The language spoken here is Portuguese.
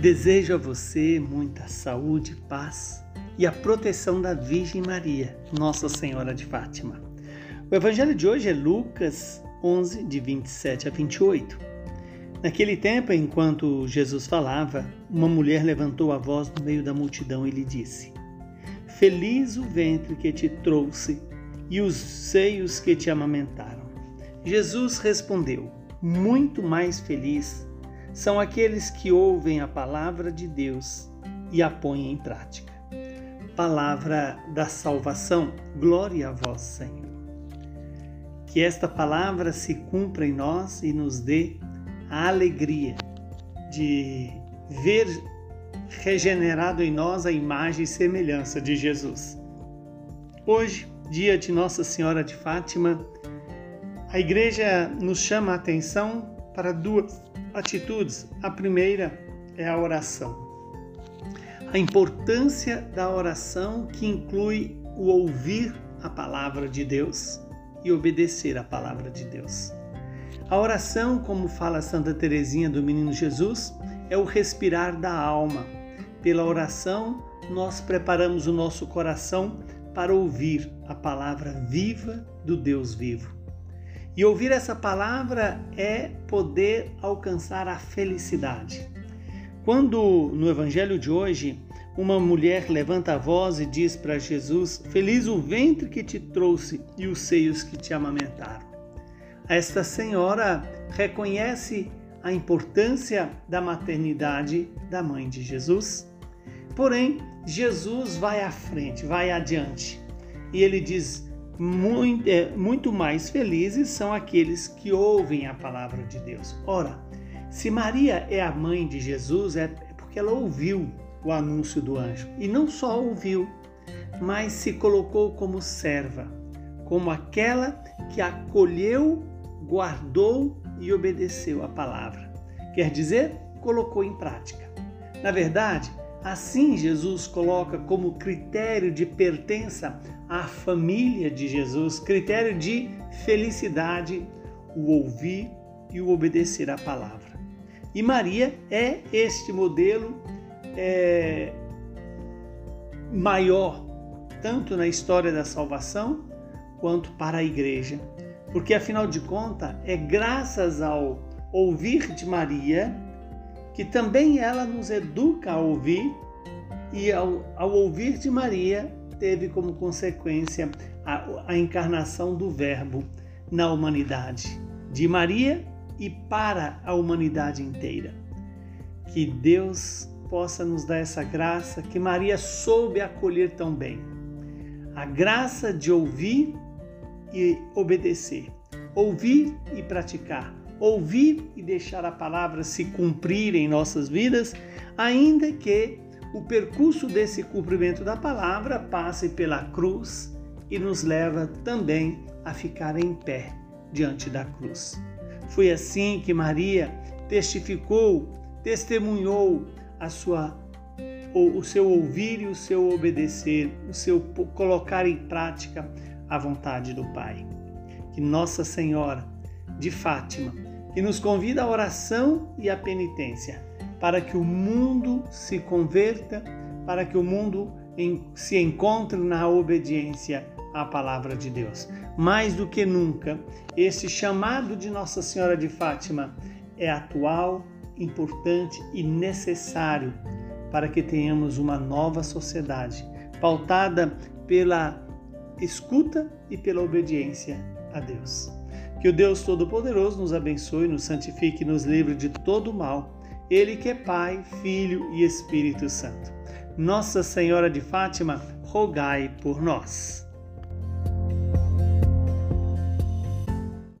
Desejo a você muita saúde, paz e a proteção da Virgem Maria, Nossa Senhora de Fátima. O evangelho de hoje é Lucas 11, de 27 a 28. Naquele tempo, enquanto Jesus falava, uma mulher levantou a voz no meio da multidão e lhe disse: Feliz o ventre que te trouxe e os seios que te amamentaram. Jesus respondeu: Muito mais feliz são aqueles que ouvem a palavra de Deus e a põem em prática. Palavra da salvação, glória a vós, Senhor. Que esta palavra se cumpra em nós e nos dê a alegria de ver regenerado em nós a imagem e semelhança de Jesus. Hoje, dia de Nossa Senhora de Fátima, a igreja nos chama a atenção para duas atitudes. A primeira é a oração. A importância da oração que inclui o ouvir a palavra de Deus e obedecer a palavra de Deus. A oração, como fala Santa Teresinha do Menino Jesus, é o respirar da alma. Pela oração, nós preparamos o nosso coração para ouvir a palavra viva do Deus vivo. E ouvir essa palavra é poder alcançar a felicidade. Quando no evangelho de hoje uma mulher levanta a voz e diz para Jesus: Feliz o ventre que te trouxe e os seios que te amamentaram. Esta senhora reconhece a importância da maternidade da mãe de Jesus. Porém, Jesus vai à frente, vai adiante. E ele diz: muito, é, muito mais felizes são aqueles que ouvem a palavra de Deus. Ora, se Maria é a mãe de Jesus, é porque ela ouviu o anúncio do anjo. E não só ouviu, mas se colocou como serva, como aquela que acolheu, guardou e obedeceu a palavra. Quer dizer, colocou em prática. Na verdade, Assim, Jesus coloca como critério de pertença à família de Jesus, critério de felicidade, o ouvir e o obedecer à palavra. E Maria é este modelo é, maior, tanto na história da salvação quanto para a igreja, porque afinal de contas é graças ao ouvir de Maria que também ela nos educa a ouvir, e ao, ao ouvir de Maria, teve como consequência a, a encarnação do Verbo na humanidade, de Maria e para a humanidade inteira. Que Deus possa nos dar essa graça que Maria soube acolher tão bem. A graça de ouvir e obedecer, ouvir e praticar, ouvir e deixar a palavra se cumprir em nossas vidas, ainda que o percurso desse cumprimento da palavra passe pela cruz e nos leva também a ficar em pé diante da cruz. Foi assim que Maria testificou, testemunhou a sua o seu ouvir e o seu obedecer, o seu colocar em prática a vontade do Pai. Que Nossa Senhora de Fátima que nos convida à oração e à penitência, para que o mundo se converta, para que o mundo se encontre na obediência à palavra de Deus. Mais do que nunca, esse chamado de Nossa Senhora de Fátima é atual, importante e necessário para que tenhamos uma nova sociedade pautada pela escuta e pela obediência a Deus. Que o Deus Todo-Poderoso nos abençoe, nos santifique e nos livre de todo mal. Ele que é Pai, Filho e Espírito Santo. Nossa Senhora de Fátima, rogai por nós.